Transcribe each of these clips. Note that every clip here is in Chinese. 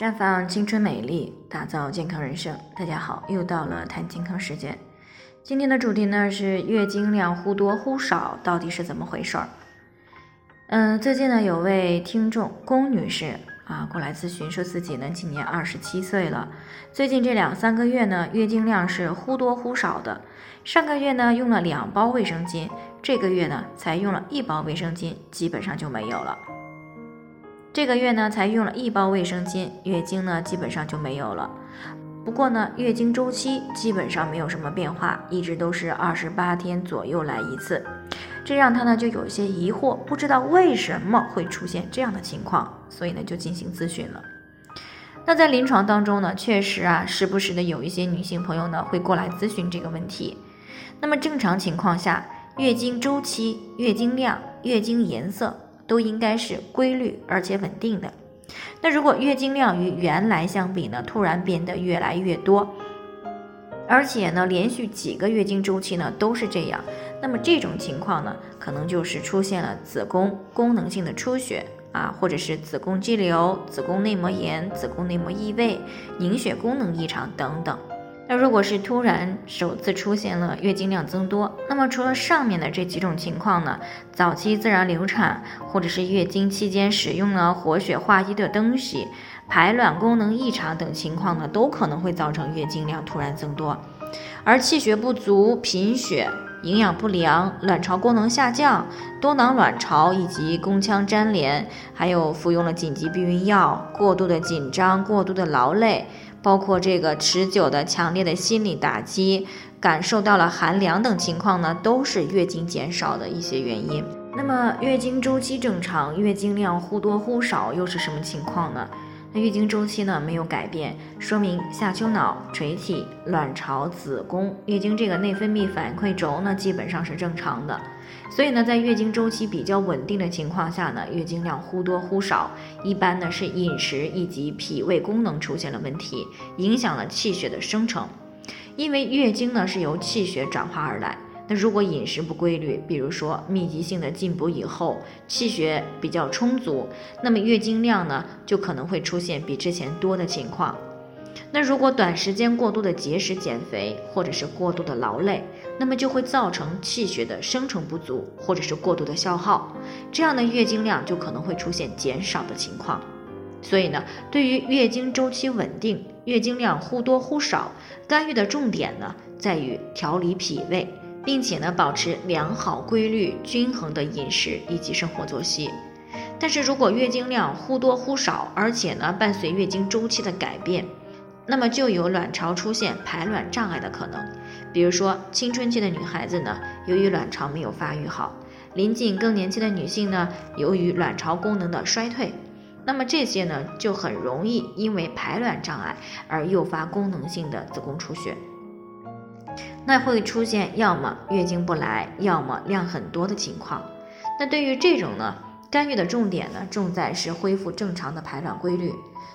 绽放青春美丽，打造健康人生。大家好，又到了谈健康时间。今天的主题呢是月经量忽多忽少，到底是怎么回事儿？嗯，最近呢有位听众龚女士啊过来咨询，说自己呢今年二十七岁了，最近这两三个月呢月经量是忽多忽少的。上个月呢用了两包卫生巾，这个月呢才用了一包卫生巾，基本上就没有了。这个月呢，才用了一包卫生巾，月经呢基本上就没有了。不过呢，月经周期基本上没有什么变化，一直都是二十八天左右来一次，这让他呢就有些疑惑，不知道为什么会出现这样的情况，所以呢就进行咨询了。那在临床当中呢，确实啊，时不时的有一些女性朋友呢会过来咨询这个问题。那么正常情况下，月经周期、月经量、月经颜色。都应该是规律而且稳定的。那如果月经量与原来相比呢，突然变得越来越多，而且呢，连续几个月经周期呢都是这样，那么这种情况呢，可能就是出现了子宫功能性的出血啊，或者是子宫肌瘤、子宫内膜炎、子宫内膜异位、凝血功能异常等等。那如果是突然首次出现了月经量增多，那么除了上面的这几种情况呢，早期自然流产，或者是月经期间使用了活血化瘀的东西，排卵功能异常等情况呢，都可能会造成月经量突然增多。而气血不足、贫血、营养不良、卵巢功能下降、多囊卵巢以及宫腔粘连，还有服用了紧急避孕药、过度的紧张、过度的劳累。包括这个持久的强烈的心理打击，感受到了寒凉等情况呢，都是月经减少的一些原因。那么月经周期正常，月经量忽多忽少又是什么情况呢？那月经周期呢没有改变，说明下丘脑、垂体、卵巢、子宫、月经这个内分泌反馈轴呢基本上是正常的。所以呢，在月经周期比较稳定的情况下呢，月经量忽多忽少，一般呢是饮食以及脾胃功能出现了问题，影响了气血的生成。因为月经呢是由气血转化而来。那如果饮食不规律，比如说密集性的进补以后，气血比较充足，那么月经量呢就可能会出现比之前多的情况。那如果短时间过度的节食减肥，或者是过度的劳累，那么就会造成气血的生成不足，或者是过度的消耗，这样的月经量就可能会出现减少的情况。所以呢，对于月经周期稳定、月经量忽多忽少，干预的重点呢在于调理脾胃。并且呢，保持良好、规律、均衡的饮食以及生活作息。但是如果月经量忽多忽少，而且呢伴随月经周期的改变，那么就有卵巢出现排卵障碍的可能。比如说青春期的女孩子呢，由于卵巢没有发育好；临近更年期的女性呢，由于卵巢功能的衰退，那么这些呢就很容易因为排卵障碍而诱发功能性的子宫出血。那会出现要么月经不来，要么量很多的情况。那对于这种呢，干预的重点呢，重在是恢复正常的排卵规律。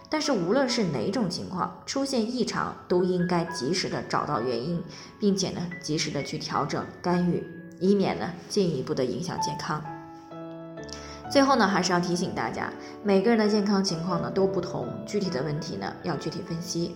但是无论是哪种情况出现异常，都应该及时的找到原因，并且呢，及时的去调整干预，以免呢进一步的影响健康。最后呢，还是要提醒大家，每个人的健康情况呢都不同，具体的问题呢要具体分析。